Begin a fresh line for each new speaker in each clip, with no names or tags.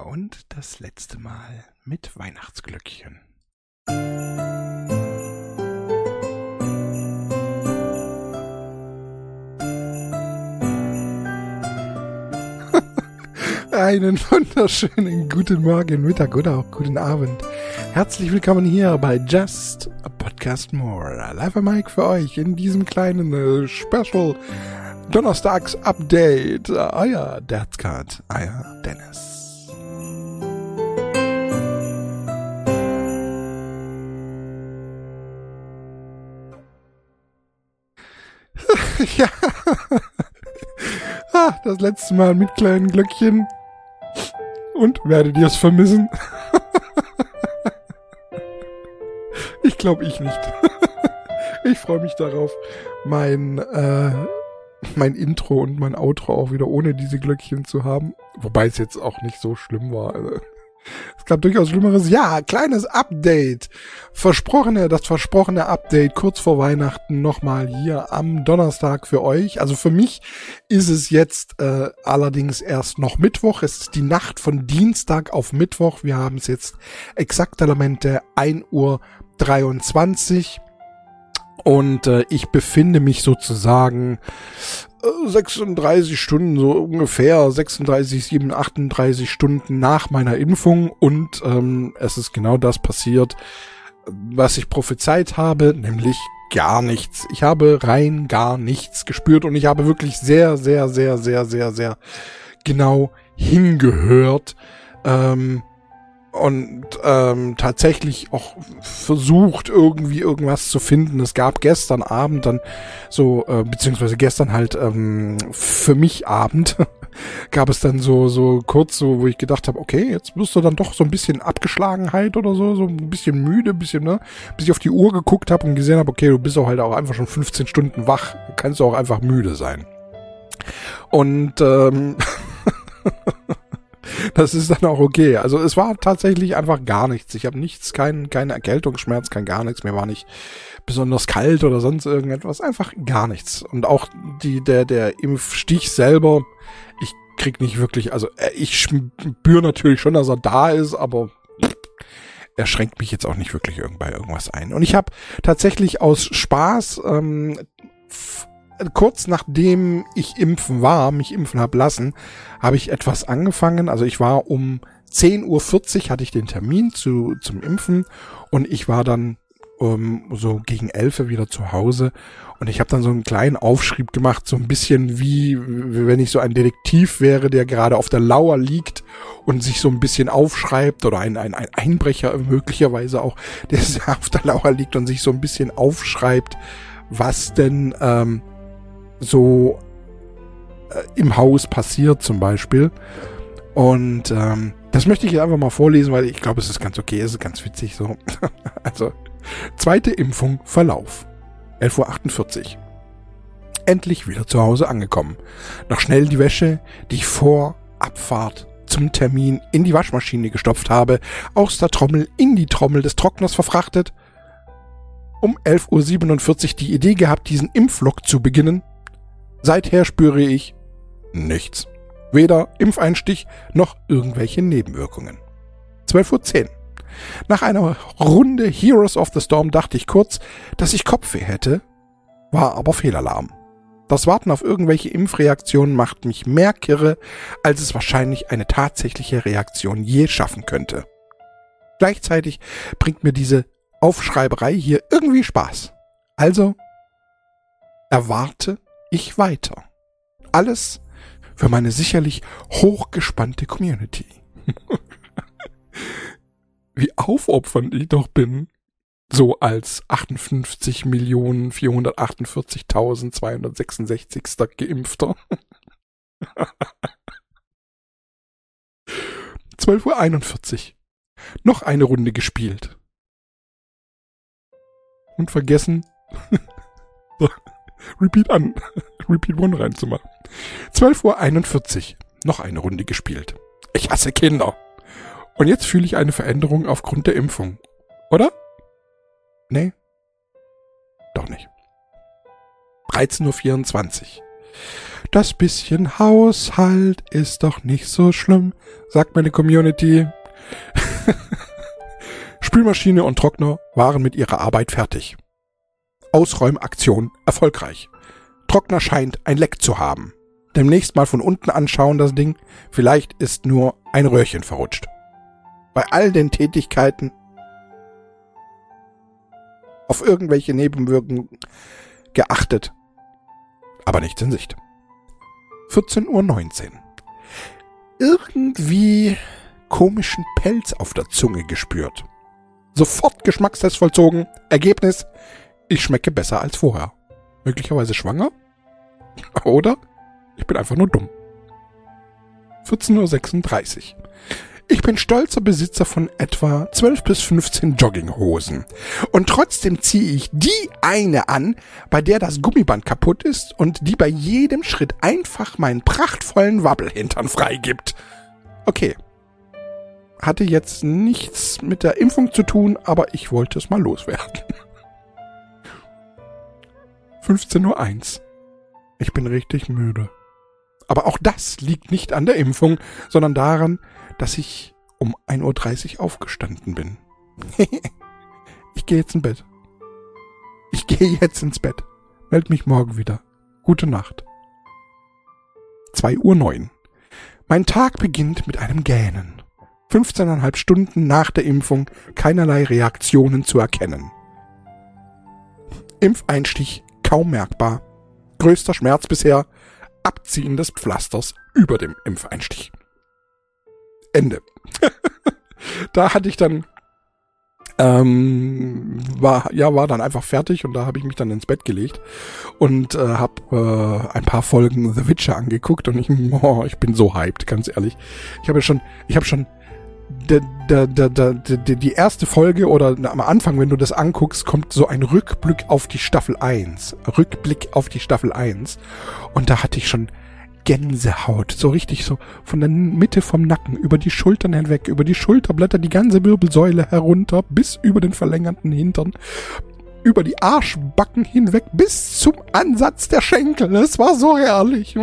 Und das letzte Mal mit Weihnachtsglöckchen. Einen wunderschönen guten Morgen, Mittag oder auch guten Abend. Herzlich willkommen hier bei Just a Podcast More. Live am Mike für euch in diesem kleinen äh, Special Donnerstags Update. Euer Derzcard, euer Dennis. ja. ah, das letzte Mal mit kleinen Glöckchen. Und werdet ihr es vermissen? ich glaube ich nicht. ich freue mich darauf, mein, äh, mein Intro und mein Outro auch wieder ohne diese Glöckchen zu haben. Wobei es jetzt auch nicht so schlimm war. Also, gab durchaus Schlimmeres. Ja, kleines Update. Versprochene, das versprochene Update kurz vor Weihnachten nochmal hier am Donnerstag für euch. Also für mich ist es jetzt äh, allerdings erst noch Mittwoch. Es ist die Nacht von Dienstag auf Mittwoch. Wir haben es jetzt exakt Elemente 1 Uhr 23. Und äh, ich befinde mich sozusagen 36 Stunden, so ungefähr 36, 7, 38 Stunden nach meiner Impfung und ähm, es ist genau das passiert, was ich prophezeit habe, nämlich gar nichts. Ich habe rein gar nichts gespürt und ich habe wirklich sehr, sehr, sehr, sehr, sehr, sehr genau hingehört. Ähm, und ähm, tatsächlich auch versucht, irgendwie irgendwas zu finden. Es gab gestern Abend dann so, äh, beziehungsweise gestern halt ähm, für mich Abend, gab es dann so, so kurz so, wo ich gedacht habe, okay, jetzt wirst du dann doch so ein bisschen Abgeschlagenheit oder so, so ein bisschen müde, bisschen, ne? Bis ich auf die Uhr geguckt habe und gesehen habe, okay, du bist auch halt auch einfach schon 15 Stunden wach, kannst du auch einfach müde sein. Und ähm, das ist dann auch okay. Also es war tatsächlich einfach gar nichts. Ich habe nichts, kein, kein Erkältungsschmerz, kein gar nichts. Mir war nicht besonders kalt oder sonst irgendetwas. Einfach gar nichts. Und auch die, der, der Impfstich selber, ich krieg nicht wirklich, also äh, ich spüre natürlich schon, dass er da ist, aber er schränkt mich jetzt auch nicht wirklich bei irgendwas ein. Und ich habe tatsächlich aus Spaß ähm, kurz nachdem ich impfen war, mich impfen hab lassen, habe ich etwas angefangen. Also ich war um 10.40 Uhr hatte ich den Termin zu, zum Impfen und ich war dann um, so gegen 11 wieder zu Hause und ich habe dann so einen kleinen Aufschrieb gemacht, so ein bisschen wie, wie wenn ich so ein Detektiv wäre, der gerade auf der Lauer liegt und sich so ein bisschen aufschreibt oder ein, ein, ein Einbrecher möglicherweise auch, der auf der Lauer liegt und sich so ein bisschen aufschreibt, was denn ähm, so äh, im Haus passiert zum Beispiel. Und ähm, das möchte ich jetzt einfach mal vorlesen, weil ich glaube, es ist ganz okay, es ist ganz witzig so. also, zweite Impfung, Verlauf. 11.48 Uhr. Endlich wieder zu Hause angekommen. Noch schnell die Wäsche, die ich vor Abfahrt zum Termin in die Waschmaschine gestopft habe, aus der Trommel in die Trommel des Trockners verfrachtet. Um 11.47 Uhr die Idee gehabt, diesen Impflock zu beginnen. Seither spüre ich nichts. Weder Impfeinstich noch irgendwelche Nebenwirkungen. 12.10 Uhr. Nach einer Runde Heroes of the Storm dachte ich kurz, dass ich Kopfweh hätte, war aber Fehlalarm. Das Warten auf irgendwelche Impfreaktionen macht mich mehr kirre, als es wahrscheinlich eine tatsächliche Reaktion je schaffen könnte. Gleichzeitig bringt mir diese Aufschreiberei hier irgendwie Spaß. Also erwarte ich weiter. Alles für meine sicherlich hochgespannte Community. Wie aufopfernd ich doch bin, so als 58.448.266. Geimpfter. 12.41 Uhr. Noch eine Runde gespielt. Und vergessen, Repeat an. Repeat One reinzumachen. 12.41 Uhr. Noch eine Runde gespielt. Ich hasse Kinder. Und jetzt fühle ich eine Veränderung aufgrund der Impfung. Oder? Nee. Doch nicht. 13.24 Uhr. Das bisschen Haushalt ist doch nicht so schlimm, sagt meine Community. Spülmaschine und Trockner waren mit ihrer Arbeit fertig. Ausräumaktion erfolgreich. Trockner scheint ein Leck zu haben. Demnächst mal von unten anschauen das Ding. Vielleicht ist nur ein Röhrchen verrutscht. Bei all den Tätigkeiten auf irgendwelche Nebenwirkungen geachtet, aber nichts in Sicht. 14.19 Uhr. Irgendwie komischen Pelz auf der Zunge gespürt. Sofort Geschmackstest vollzogen. Ergebnis, ich schmecke besser als vorher. Möglicherweise schwanger? Oder ich bin einfach nur dumm. 14.36 Uhr. Ich bin stolzer Besitzer von etwa 12 bis 15 Jogginghosen. Und trotzdem ziehe ich die eine an, bei der das Gummiband kaputt ist und die bei jedem Schritt einfach meinen prachtvollen Wabbelhintern freigibt. Okay. Hatte jetzt nichts mit der Impfung zu tun, aber ich wollte es mal loswerden. 15.01 Uhr. Ich bin richtig müde. Aber auch das liegt nicht an der Impfung, sondern daran, dass ich um 1.30 Uhr aufgestanden bin. ich gehe jetzt ins Bett. Ich gehe jetzt ins Bett. Meld mich morgen wieder. Gute Nacht. 2.09 Uhr. Mein Tag beginnt mit einem Gähnen. 15,5 Stunden nach der Impfung keinerlei Reaktionen zu erkennen. Impfeinstich kaum merkbar. Größter Schmerz bisher, Abziehen des Pflasters über dem Impfeinstich. Ende. da hatte ich dann ähm, war ja war dann einfach fertig und da habe ich mich dann ins Bett gelegt und äh, habe äh, ein paar Folgen The Witcher angeguckt und ich oh, ich bin so hyped ganz ehrlich ich habe schon ich habe schon der, der, der, der, die erste Folge oder am Anfang, wenn du das anguckst, kommt so ein Rückblick auf die Staffel 1. Rückblick auf die Staffel 1. Und da hatte ich schon Gänsehaut. So richtig so von der Mitte vom Nacken, über die Schultern hinweg, über die Schulterblätter, die ganze Wirbelsäule herunter, bis über den verlängerten Hintern, über die Arschbacken hinweg, bis zum Ansatz der Schenkel. Es war so herrlich.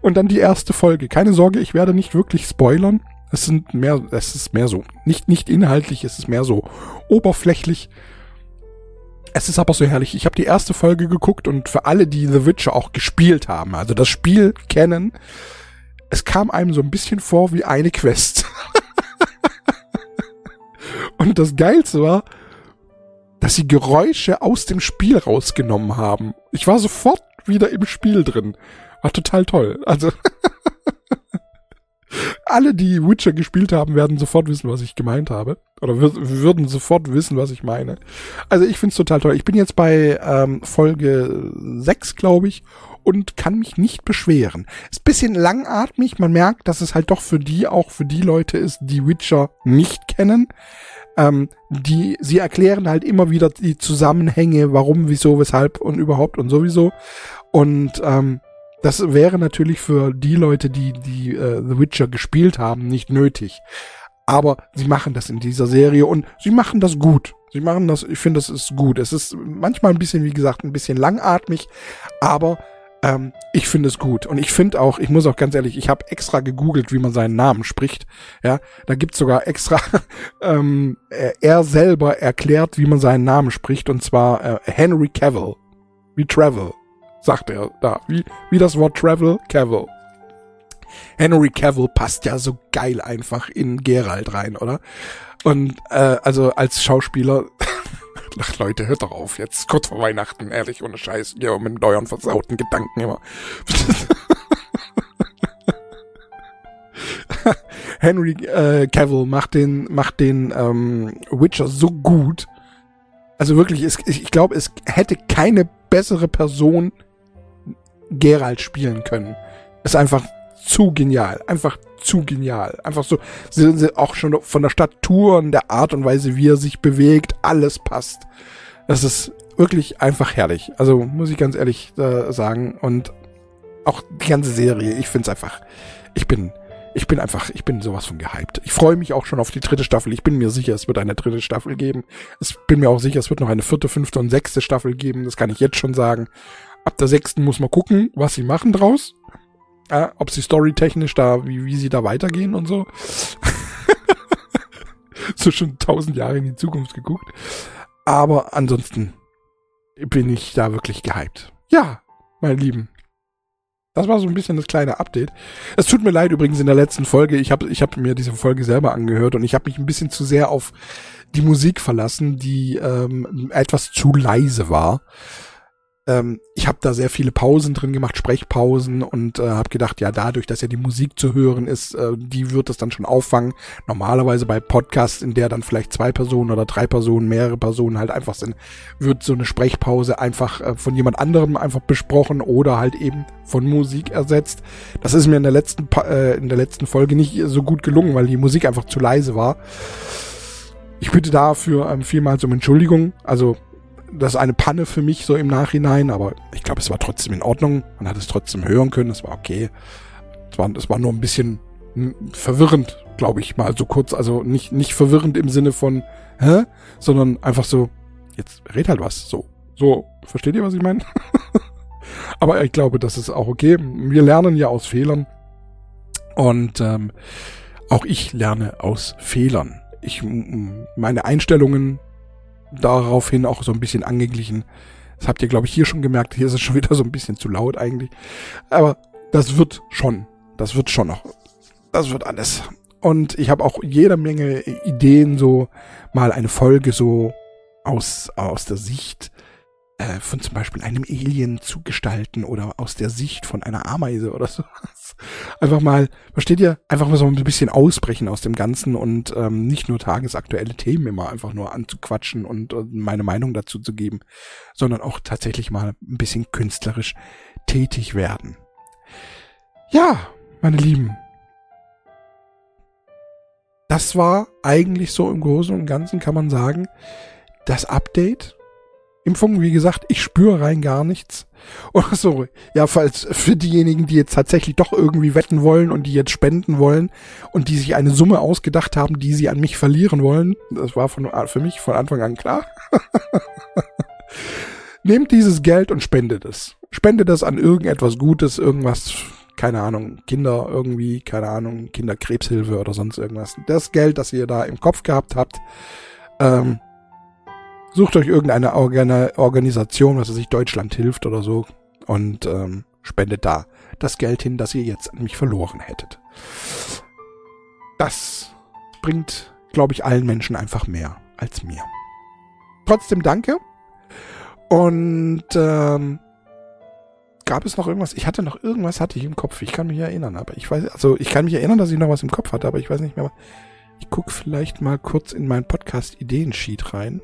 Und dann die erste Folge. Keine Sorge, ich werde nicht wirklich spoilern. Es sind mehr, es ist mehr so, nicht, nicht inhaltlich, es ist mehr so oberflächlich. Es ist aber so herrlich. Ich habe die erste Folge geguckt und für alle, die The Witcher auch gespielt haben, also das Spiel kennen, es kam einem so ein bisschen vor wie eine Quest. und das Geilste war, dass sie Geräusche aus dem Spiel rausgenommen haben. Ich war sofort wieder im Spiel drin. War total toll. Also alle, die Witcher gespielt haben, werden sofort wissen, was ich gemeint habe. Oder würden sofort wissen, was ich meine. Also ich find's total toll. Ich bin jetzt bei ähm, Folge 6, glaube ich, und kann mich nicht beschweren. Ist bisschen langatmig. Man merkt, dass es halt doch für die, auch für die Leute ist, die Witcher nicht kennen. Ähm, die, sie erklären halt immer wieder die Zusammenhänge, warum, wieso, weshalb und überhaupt und sowieso. Und ähm, das wäre natürlich für die Leute, die die äh, The Witcher gespielt haben, nicht nötig. Aber sie machen das in dieser Serie und sie machen das gut. Sie machen das, ich finde, das ist gut. Es ist manchmal ein bisschen, wie gesagt, ein bisschen langatmig, aber ähm, ich finde es gut. Und ich finde auch, ich muss auch ganz ehrlich, ich habe extra gegoogelt, wie man seinen Namen spricht. Ja, da gibt's sogar extra, ähm, er selber erklärt, wie man seinen Namen spricht, und zwar äh, Henry Cavill. Wie Travel sagt er da. Wie, wie das Wort Travel, Cavill. Henry Cavill passt ja so geil einfach in Gerald rein, oder? Und äh, also als Schauspieler, Ach, Leute, hört doch auf jetzt. Kurz vor Weihnachten, ehrlich, ohne Scheiß. Ja, mit euren versauten Gedanken immer. Henry äh, Cavill macht den, macht den ähm, Witcher so gut. Also wirklich, es, ich glaube, es hätte keine bessere Person Geralt spielen können. Ist einfach zu genial. Einfach zu genial. Einfach so, sind sie auch schon von der Statur und der Art und Weise, wie er sich bewegt, alles passt. Das ist wirklich einfach herrlich. Also muss ich ganz ehrlich äh, sagen. Und auch die ganze Serie, ich finde es einfach, ich bin, ich bin einfach, ich bin sowas von gehypt. Ich freue mich auch schon auf die dritte Staffel. Ich bin mir sicher, es wird eine dritte Staffel geben. Ich bin mir auch sicher, es wird noch eine vierte, fünfte und sechste Staffel geben. Das kann ich jetzt schon sagen. Ab der sechsten muss man gucken, was sie machen draus. Äh, ob sie storytechnisch da, wie, wie sie da weitergehen und so. so schon tausend Jahre in die Zukunft geguckt. Aber ansonsten bin ich da wirklich gehypt. Ja, meine Lieben. Das war so ein bisschen das kleine Update. Es tut mir leid übrigens in der letzten Folge. Ich habe ich hab mir diese Folge selber angehört und ich habe mich ein bisschen zu sehr auf die Musik verlassen, die ähm, etwas zu leise war ähm, ich habe da sehr viele Pausen drin gemacht, Sprechpausen und äh, habe gedacht, ja, dadurch, dass ja die Musik zu hören ist, äh, die wird es dann schon auffangen. Normalerweise bei Podcasts, in der dann vielleicht zwei Personen oder drei Personen, mehrere Personen halt einfach sind, wird so eine Sprechpause einfach äh, von jemand anderem einfach besprochen oder halt eben von Musik ersetzt. Das ist mir in der letzten äh, in der letzten Folge nicht so gut gelungen, weil die Musik einfach zu leise war. Ich bitte dafür ähm, vielmals um Entschuldigung. Also das ist eine Panne für mich so im Nachhinein, aber ich glaube, es war trotzdem in Ordnung. Man hat es trotzdem hören können, es war okay. Es war, es war nur ein bisschen hm, verwirrend, glaube ich, mal so kurz. Also nicht, nicht verwirrend im Sinne von, hä? Sondern einfach so, jetzt red halt was. So, so, versteht ihr, was ich meine? aber ich glaube, das ist auch okay. Wir lernen ja aus Fehlern. Und ähm, auch ich lerne aus Fehlern. Ich, meine Einstellungen daraufhin auch so ein bisschen angeglichen. Das habt ihr, glaube ich, hier schon gemerkt. Hier ist es schon wieder so ein bisschen zu laut eigentlich. Aber das wird schon. Das wird schon noch. Das wird alles. Und ich habe auch jede Menge Ideen, so mal eine Folge so aus, aus der Sicht äh, von zum Beispiel einem Alien zu gestalten oder aus der Sicht von einer Ameise oder so. Einfach mal, versteht ihr, einfach mal so ein bisschen ausbrechen aus dem Ganzen und ähm, nicht nur tagesaktuelle Themen immer einfach nur anzuquatschen und, und meine Meinung dazu zu geben, sondern auch tatsächlich mal ein bisschen künstlerisch tätig werden. Ja, meine Lieben. Das war eigentlich so im Großen und Ganzen, kann man sagen, das Update Impfung, wie gesagt, ich spüre rein gar nichts. Oder so, ja, falls für diejenigen, die jetzt tatsächlich doch irgendwie wetten wollen und die jetzt spenden wollen und die sich eine Summe ausgedacht haben, die sie an mich verlieren wollen, das war von, für mich von Anfang an klar. Nehmt dieses Geld und spendet es. Spendet es an irgendetwas Gutes, irgendwas, keine Ahnung, Kinder irgendwie, keine Ahnung, Kinderkrebshilfe oder sonst irgendwas. Das Geld, das ihr da im Kopf gehabt habt, ähm, Sucht euch irgendeine Organ Organisation, was weiß ich, Deutschland hilft oder so und ähm, spendet da das Geld hin, das ihr jetzt an mich verloren hättet. Das bringt, glaube ich, allen Menschen einfach mehr als mir. Trotzdem danke. Und ähm, gab es noch irgendwas? Ich hatte noch irgendwas hatte ich im Kopf. Ich kann mich erinnern, aber ich weiß, also ich kann mich erinnern, dass ich noch was im Kopf hatte, aber ich weiß nicht mehr. Ich gucke vielleicht mal kurz in mein Podcast Ideensheet rein.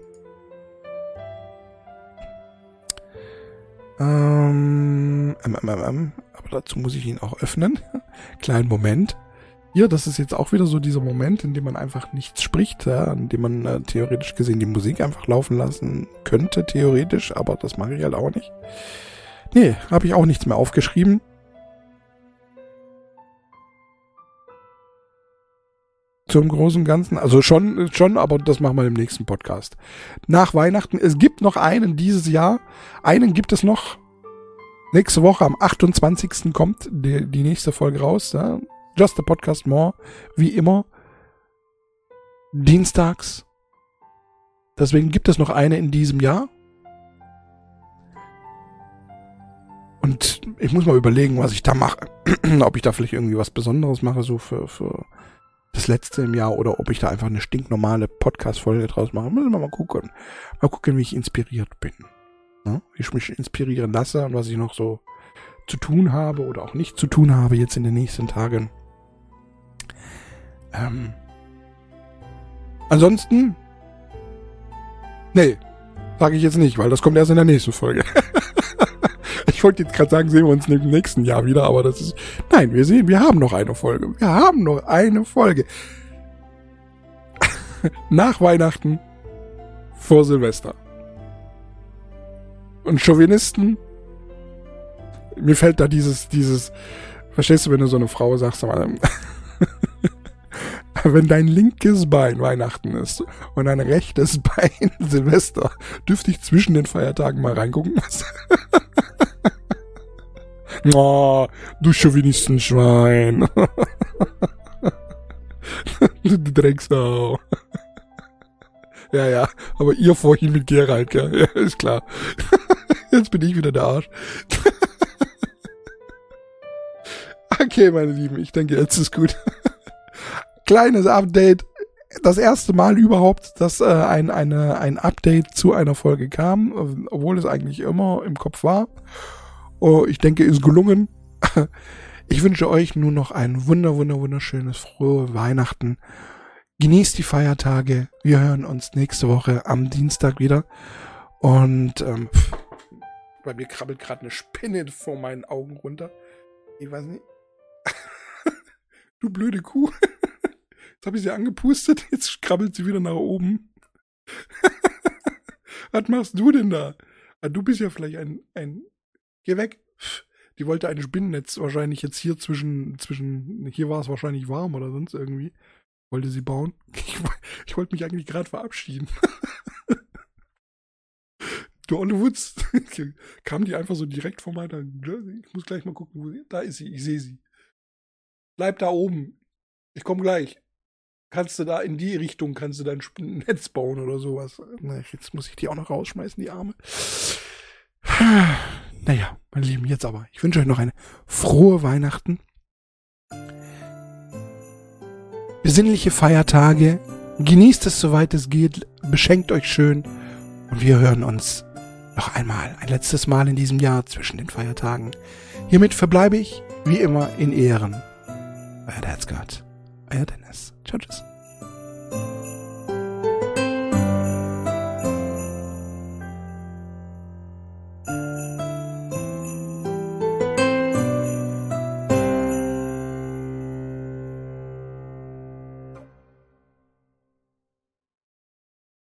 Ähm, ähm, ähm, ähm, aber dazu muss ich ihn auch öffnen. Kleinen Moment. Hier, das ist jetzt auch wieder so dieser Moment, in dem man einfach nichts spricht, ja, in dem man äh, theoretisch gesehen die Musik einfach laufen lassen könnte, theoretisch, aber das mache ich halt auch nicht. Nee, habe ich auch nichts mehr aufgeschrieben. Zum großen Ganzen. Also schon, schon, aber das machen wir im nächsten Podcast. Nach Weihnachten. Es gibt noch einen dieses Jahr. Einen gibt es noch. Nächste Woche am 28. kommt die, die nächste Folge raus. Ja? Just a Podcast More. Wie immer. Dienstags. Deswegen gibt es noch eine in diesem Jahr. Und ich muss mal überlegen, was ich da mache. Ob ich da vielleicht irgendwie was Besonderes mache, so für, für das letzte im Jahr oder ob ich da einfach eine stinknormale Podcast-Folge draus mache. Müssen wir mal gucken. Mal gucken, wie ich inspiriert bin. Ja? Wie ich mich inspirieren lasse und was ich noch so zu tun habe oder auch nicht zu tun habe jetzt in den nächsten Tagen. Ähm, ansonsten, nee, sage ich jetzt nicht, weil das kommt erst in der nächsten Folge. Ich wollte jetzt gerade sagen, sehen wir uns im nächsten Jahr wieder, aber das ist. Nein, wir sehen, wir haben noch eine Folge. Wir haben noch eine Folge. Nach Weihnachten vor Silvester. Und Chauvinisten, mir fällt da dieses, dieses, verstehst du, wenn du so eine Frau sagst, wenn dein linkes Bein Weihnachten ist und dein rechtes Bein Silvester, dürfte ich zwischen den Feiertagen mal reingucken. Oh, du Chauvinistenschwein. du Drecksau. ja, ja, aber ihr vorhin mit Gerald, gell? Ja, ist klar. Jetzt bin ich wieder der Arsch. okay, meine Lieben, ich denke, jetzt ist gut. Kleines Update. Das erste Mal überhaupt, dass äh, ein, eine, ein Update zu einer Folge kam, obwohl es eigentlich immer im Kopf war. Oh, ich denke, ist gelungen. Ich wünsche euch nur noch ein wunder, wunder, wunderschönes, frohe Weihnachten. Genießt die Feiertage. Wir hören uns nächste Woche am Dienstag wieder. Und ähm, bei mir krabbelt gerade eine Spinne vor meinen Augen runter. Ich weiß nicht. du blöde Kuh. Jetzt habe ich sie angepustet. Jetzt krabbelt sie wieder nach oben. Was machst du denn da? Ah, du bist ja vielleicht ein, ein Geh weg. Die wollte ein Spinnennetz wahrscheinlich jetzt hier zwischen, zwischen, hier war es wahrscheinlich warm oder sonst irgendwie. Wollte sie bauen. Ich, ich wollte mich eigentlich gerade verabschieden. du Olle Wutz. Kam die einfach so direkt vor meiner, ich muss gleich mal gucken, wo sie, da ist sie, ich sehe sie. Bleib da oben. Ich komme gleich. Kannst du da in die Richtung, kannst du dein Netz bauen oder sowas. Jetzt muss ich die auch noch rausschmeißen, die Arme. Naja, meine Lieben, jetzt aber. Ich wünsche euch noch eine frohe Weihnachten. Besinnliche Feiertage. Genießt es, soweit es geht. Beschenkt euch schön. Und wir hören uns noch einmal, ein letztes Mal in diesem Jahr zwischen den Feiertagen. Hiermit verbleibe ich, wie immer, in Ehren. Euer Herzgott. Euer Dennis. Ciao, tschüss.